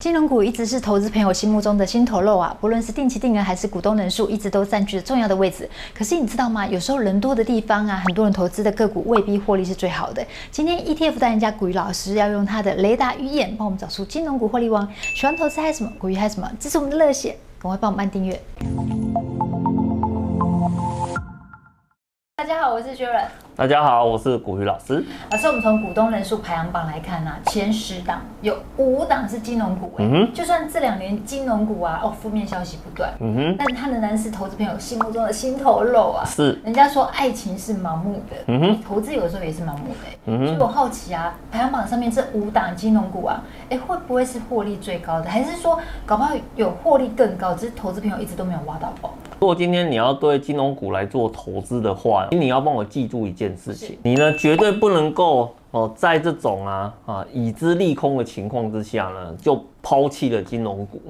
金融股一直是投资朋友心目中的心头肉啊，不论是定期定额还是股东人数，一直都占据着重要的位置。可是你知道吗？有时候人多的地方啊，很多人投资的个股未必获利是最好的。今天 ETF 代言人家古雨老师要用他的雷达鱼眼帮我们找出金融股获利王。喜欢投资还有什么？古雨还有什么？这是我们的热血，赶快帮我们按订阅。大家好，我是 Sharon。大家好，我是股鱼老师。老师，我们从股东人数排行榜来看啊，前十档有五档是金融股，欸。嗯哼，就算这两年金融股啊，哦，负面消息不断。嗯哼，但它仍然是投资朋友心目中的心头肉啊。是。人家说爱情是盲目的，嗯哼，投资有的时候也是盲目的，欸。嗯哼，所以我好奇啊，排行榜上面这五档金融股啊，哎，欸，会不会是获利最高的？还是说搞不好有获利更高，只是投资朋友一直都没有挖到宝？如果今天你要对金融股来做投资的话，你要帮我记住一件事情，你呢绝对不能够哦，在这种啊啊已知利空的情况之下呢，就抛弃了金融股。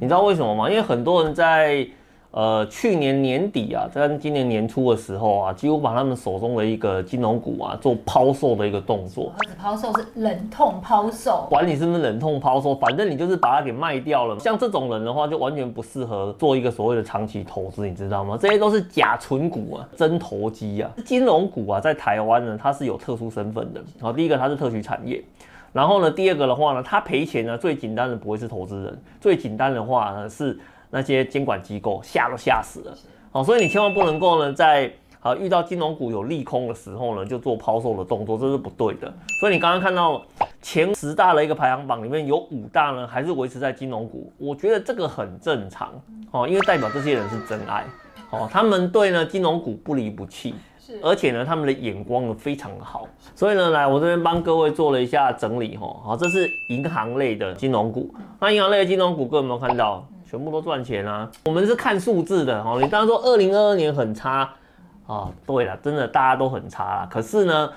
你知道为什么吗？因为很多人在。呃，去年年底啊，在今年年初的时候啊，几乎把他们手中的一个金融股啊做抛售的一个动作。不是抛售，是冷痛抛售。管你是不是冷痛抛售，反正你就是把它给卖掉了。像这种人的话，就完全不适合做一个所谓的长期投资，你知道吗？这些都是假存股啊，真投机啊。金融股啊，在台湾呢，它是有特殊身份的。好，第一个它是特许产业，然后呢，第二个的话呢，它赔钱呢，最简单的不会是投资人，最简单的话呢是。那些监管机构吓都吓死了，好，所以你千万不能够呢，在啊遇到金融股有利空的时候呢，就做抛售的动作，这是不对的。所以你刚刚看到前十大的一个排行榜里面有五大呢，还是维持在金融股，我觉得这个很正常。哦，因为代表这些人是真爱。哦，他们对呢金融股不离不弃，而且呢他们的眼光呢非常好。所以呢，来我这边帮各位做了一下整理哈，好，这是银行类的金融股，那银行类的金融股各位有没有看到？全部都赚钱啊！我们是看数字的哦。你刚刚说二零二二年很差啊，对了，真的大家都很差啦。可是呢，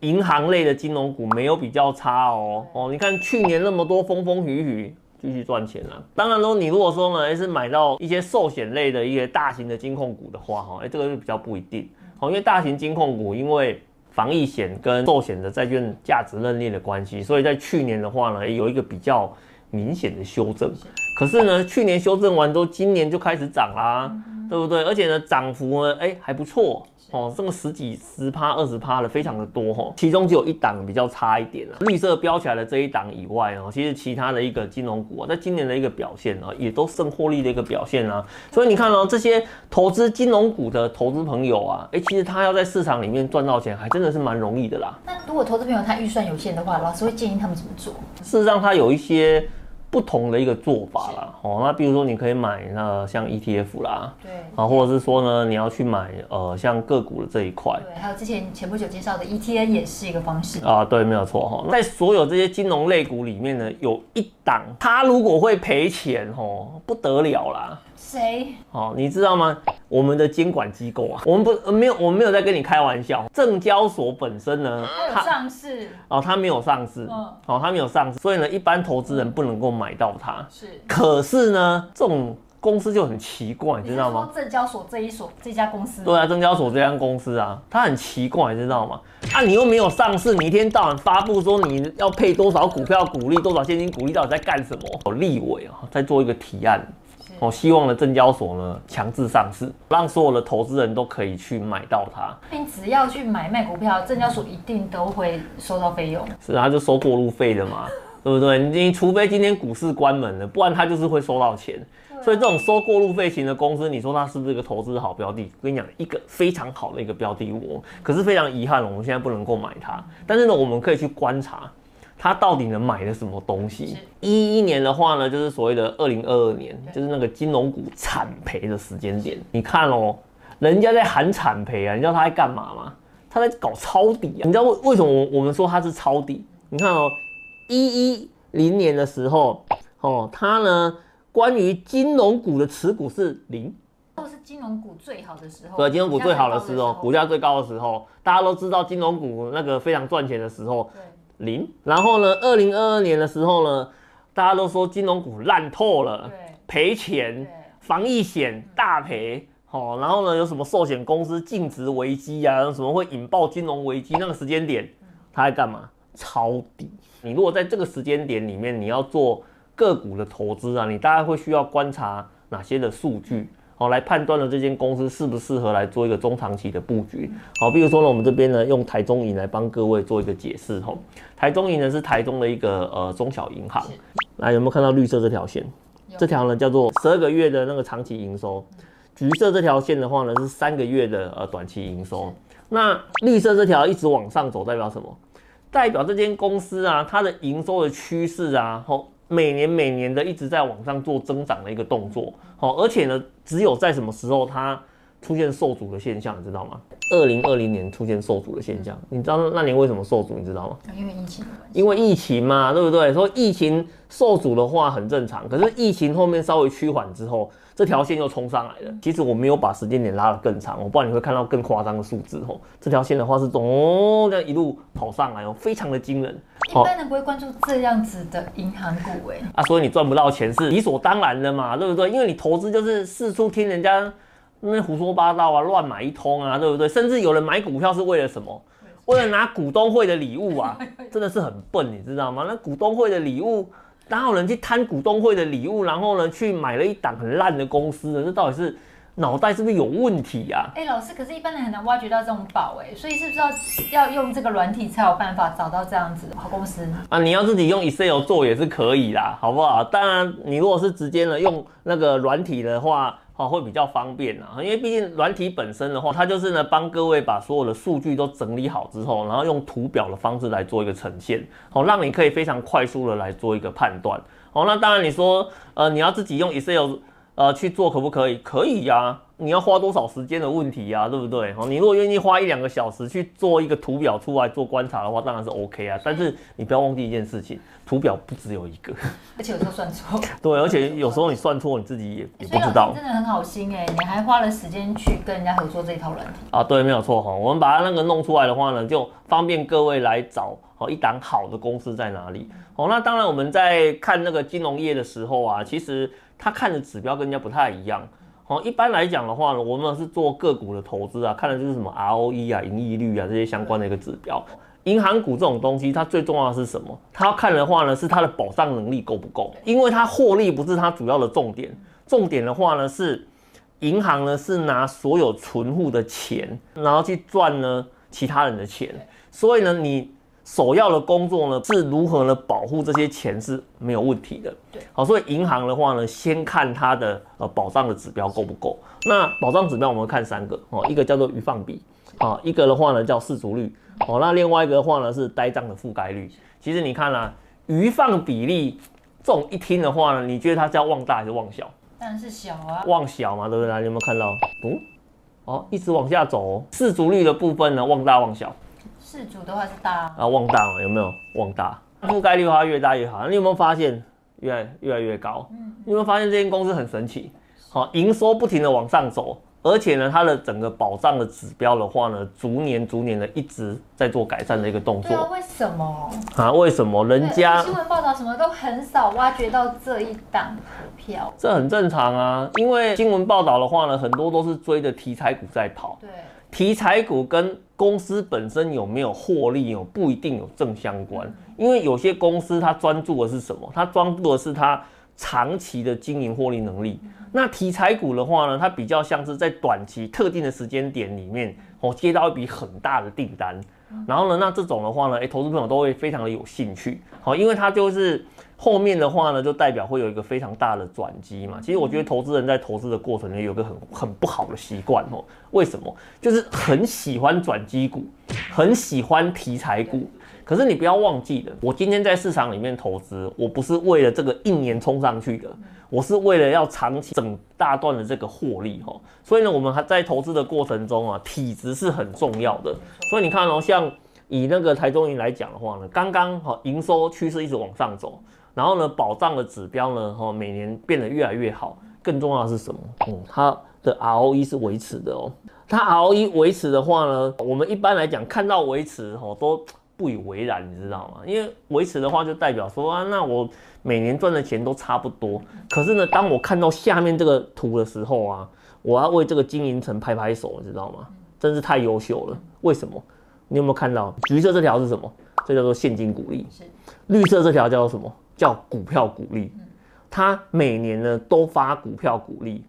银行类的金融股没有比较差哦哦。你看去年那么多风风雨雨，继续赚钱了。当然喽，你如果说呢，是买到一些寿险类的一些大型的金控股的话，哈，哎，这个就比较不一定哦。因为大型金控股因为防疫险跟寿险的债券价值认列的关系，所以在去年的话呢，有一个比较明显的修正。可是呢，去年修正完之后，今年就开始涨啦，嗯、对不对？而且呢，涨幅呢，哎，还不错哦，这个十几十趴、二十趴的，非常的多哈。其中只有一档比较差一点啊，绿色标起来的这一档以外哦，其实其他的一个金融股啊，在今年的一个表现啊，也都胜获利的一个表现啊。所以你看哦，这些投资金融股的投资朋友啊，哎，其实他要在市场里面赚到钱，还真的是蛮容易的啦。那如果投资朋友他预算有限的话，老师会建议他们怎么做？事实上，他有一些。不同的一个做法啦，哦，那比如说你可以买那像 ETF 啦，对，啊，或者是说呢，你要去买呃像个股的这一块，对，还有之前前不久介绍的 ETN 也是一个方式。啊，对，没有错哈，在所有这些金融类股里面呢，有一档它如果会赔钱哦，不得了啦。谁？哦，你知道吗？我们的监管机构啊，我们不没有，我们没有在跟你开玩笑。证交所本身呢，它有上市哦，它没有上市，哦，它没有上市，所以呢，一般投资人不能够买到它。是，可是呢，这种公司就很奇怪，你知道吗？证交所这一所这家公司，对啊，证交所这家公司啊，它很奇怪，你知道吗？啊，你又没有上市，你一天到晚发布说你要配多少股票股利，多少现金股利，到底在干什么？有立委啊，在做一个提案。我希望呢，证交所呢强制上市，让所有的投资人都可以去买到它。你只要去买卖股票，证交所一定都会收到费用。是啊，就收过路费的嘛，对不对？你除非今天股市关门了，不然他就是会收到钱。啊、所以这种收过路费型的公司，你说它是不是一个投资好标的？我跟你讲，一个非常好的一个标的物。可是非常遗憾，我们现在不能够买它。但是呢，我们可以去观察。他到底能买的什么东西？一一年的话呢，就是所谓的二零二二年，就是那个金融股惨赔的时间点。你看哦，人家在喊惨赔啊，你知道他在干嘛吗？他在搞抄底啊！你知道为为什么我我们说他是抄底？你看哦，一一零年的时候，哦，他呢关于金融股的持股是零，都是金融股最好的时候。对，金融股最好的时候，股价最高的时候，大家都知道金融股那个非常赚钱的时候。零，然后呢，二零二二年的时候呢，大家都说金融股烂透了，赔钱，防疫险大赔，好，然后呢，有什么寿险公司净值危机啊，什么会引爆金融危机？那个时间点，他在干嘛？抄底。你如果在这个时间点里面，你要做个股的投资啊，你大概会需要观察哪些的数据，好，来判断了这间公司适不适合来做一个中长期的布局。好，比如说呢，我们这边呢用台中银来帮各位做一个解释吼。台中银呢是台中的一个呃中小银行，来有没有看到绿色这条线？这条呢叫做十二个月的那个长期营收，橘色这条线的话呢是三个月的呃短期营收。那绿色这条一直往上走，代表什么？代表这间公司啊，它的营收的趋势啊，吼，每年每年的一直在往上做增长的一个动作，好，而且呢，只有在什么时候它出现受阻的现象，你知道吗？二零二零年出现受阻的现象，你知道那年为什么受阻？你知道吗？因为疫情。因为疫情嘛，对不对？说疫情受阻的话很正常，可是疫情后面稍微趋缓之后。这条线又冲上来了。其实我没有把时间点拉得更长，我不然你会看到更夸张的数字哦。这条线的话是哦，这样一路跑上来哦，非常的惊人。一般人不会关注这样子的银行股哎。啊，所以你赚不到钱是理所当然的嘛，对不对？因为你投资就是四处听人家那胡说八道啊，乱买一通啊，对不对？甚至有人买股票是为了什么？为了拿股东会的礼物啊，真的是很笨，你知道吗？那股东会的礼物。哪有人去贪股东会的礼物，然后呢，去买了一档很烂的公司呢？这到底是脑袋是不是有问题呀？啊？哎，老师，可是一般人很难挖掘到这种宝哎，所以是不是要要用这个软体才有办法找到这样子的好公司啊？你要自己用 Excel 做也是可以啦，好不好？当然，你如果是直接呢用那个软体的话。好，会比较方便啊，因为毕竟软体本身的话，它就是呢帮各位把所有的数据都整理好之后，然后用图表的方式来做一个呈现，好，让你可以非常快速的来做一个判断。好，那当然你说，呃，你要自己用 Excel。呃，去做可不可以？可以呀、啊，你要花多少时间的问题呀、啊，对不对？好，你如果愿意花一两个小时去做一个图表出来做观察的话，当然是 OK 啊。但是你不要忘记一件事情，图表不只有一个，而且有时候算错。对，而且有时候你算错，你自己也也不知道。真的很好心哎，你还花了时间去跟人家合作这一套软体啊？对，没有错哈。我们把它那个弄出来的话呢，就方便各位来找好一档好的公司在哪里。好，那当然我们在看那个金融业的时候啊，其实。他看的指标跟人家不太一样，好，一般来讲的话呢，我们是做个股的投资啊，看的就是什么 ROE 啊、盈利率啊这些相关的一个指标。银行股这种东西，它最重要的是什么？它要看的话呢，是它的保障能力够不够，因为它获利不是它主要的重点，重点的话呢是银行呢是拿所有存户的钱，然后去赚呢其他人的钱，所以呢你。首要的工作呢，是如何呢保护这些钱是没有问题的。对，好，所以银行的话呢，先看它的呃保障的指标够不够。那保障指标我们看三个哦，一个叫做余放比，啊，一个的话呢叫市足率，哦，那另外一个的话呢是呆账的覆盖率。其实你看啊，余放比例这种一听的话呢，你觉得它是要旺大还是望小？当然是小啊，望小嘛，对不对？你有没有看到？嗯，哦，一直往下走哦，市足率的部分呢，望大望小。适足的话是大啊，旺大嘛，有没有旺大？覆盖率的话越大越好。你有没有发现越来越来越高？嗯，你有没有发现这间公司很神奇？好，营收不停的往上走，而且呢，它的整个保障的指标的话呢，逐年逐年的一直在做改善的一个动作。啊，为什么？啊，为什么？人家新闻报道什么都很少挖掘到这一档股票，这很正常啊，因为新闻报道的话呢，很多都是追着题材股在跑。对。题材股跟公司本身有没有获利哦，不一定有正相关。因为有些公司它专注的是什么？它专注的是它长期的经营获利能力。那题材股的话呢，它比较像是在短期特定的时间点里面哦，接到一笔很大的订单，然后呢，那这种的话呢，诶，投资朋友都会非常的有兴趣，好，因为它就是。后面的话呢，就代表会有一个非常大的转机嘛。其实我觉得投资人在投资的过程里有一个很很不好的习惯哦。为什么？就是很喜欢转机股，很喜欢题材股。可是你不要忘记了，我今天在市场里面投资，我不是为了这个一年冲上去的，我是为了要长期整大段的这个获利哈。所以呢，我们还在投资的过程中啊，体质是很重要的。所以你看哦，像以那个台中银来讲的话呢，刚刚好营收趋势一直往上走。然后呢，保障的指标呢，哈，每年变得越来越好。更重要的是什么？嗯，它的 ROE 是维持的哦。它 ROE 维持的话呢，我们一般来讲看到维持，哈，都不以为然，你知道吗？因为维持的话就代表说啊，那我每年赚的钱都差不多。可是呢，当我看到下面这个图的时候啊，我要为这个经营层拍拍手，你知道吗？真是太优秀了。为什么？你有没有看到橘色这条是什么？这叫做现金股利。是。绿色这条叫做什么？叫股票股利，它每年呢都发股票股利，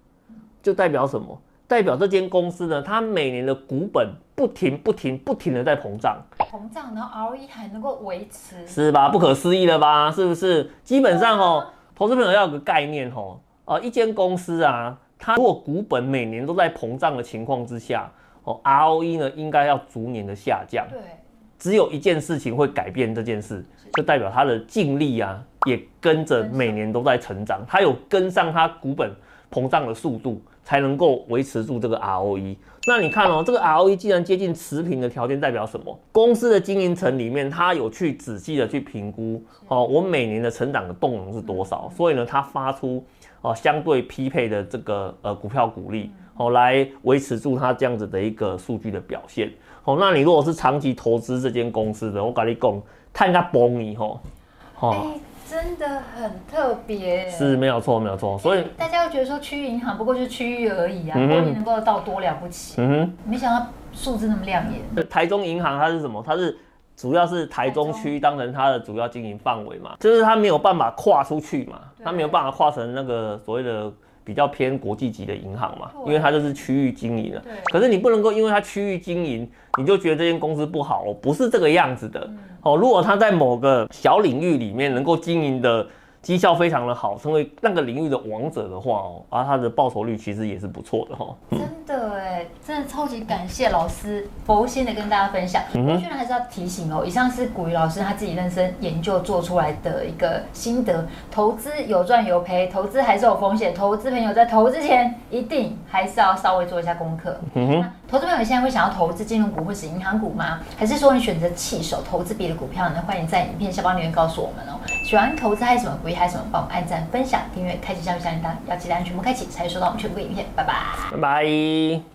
就代表什么？代表这间公司呢，它每年的股本不停、不停、不停的在膨胀，膨胀，然后 ROE 还能够维持，是吧？不可思议了吧？是不是？基本上哦，投资朋友要有个概念哦，呃，一间公司啊，它如果股本每年都在膨胀的情况之下，哦，ROE 呢应该要逐年的下降。对，只有一件事情会改变这件事，就代表他的净利啊也跟着每年都在成长，他有跟上他股本膨胀的速度。才能够维持住这个 ROE。那你看哦，这个 ROE 既然接近持平的条件，代表什么？公司的经营层里面，他有去仔细的去评估，哦，我每年的成长的动能是多少？所以呢，他发出哦相对匹配的这个呃股票股利，哦，来维持住它这样子的一个数据的表现。哦，那你如果是长期投资这间公司的，我跟你讲，看一下崩你吼，哦。真的很特别，是没有错，没有错。所以大家会觉得说区域银行不过就是区域而已啊，获利能够到多了不起。嗯哼，没想到数字那么亮眼。台中银行它是什么？它是主要是台中区当成它的主要经营范围嘛，就是它没有办法跨出去嘛，它没有办法跨成那个所谓的。比较偏国际级的银行嘛，因为它就是区域经营的。对。可是你不能够因为它区域经营，你就觉得这间公司不好哦，不是这个样子的。哦，如果它在某个小领域里面能够经营的。绩效非常的好，成为那个领域的王者的话哦，而他的报酬率其实也是不错的哈。真的哎，真的超级感谢老师佛心的跟大家分享。我居然还是要提醒哦，以上是古雨老师他自己认真研究做出来的一个心得。投资有赚有赔，投资还是有风险。投资朋友在投资前一定还是要稍微做一下功课。嗯哼。投资朋友现在会想要投资金融股或是银行股吗？还是说你选择弃守投资别的股票呢？欢迎在影片下方留言告诉我们哦。喜欢投资还是什么股？还有什么？帮我们按赞、分享、订阅、开启小铃铛，要记得按全部开启，才会收到我们全部影片。拜拜，拜拜。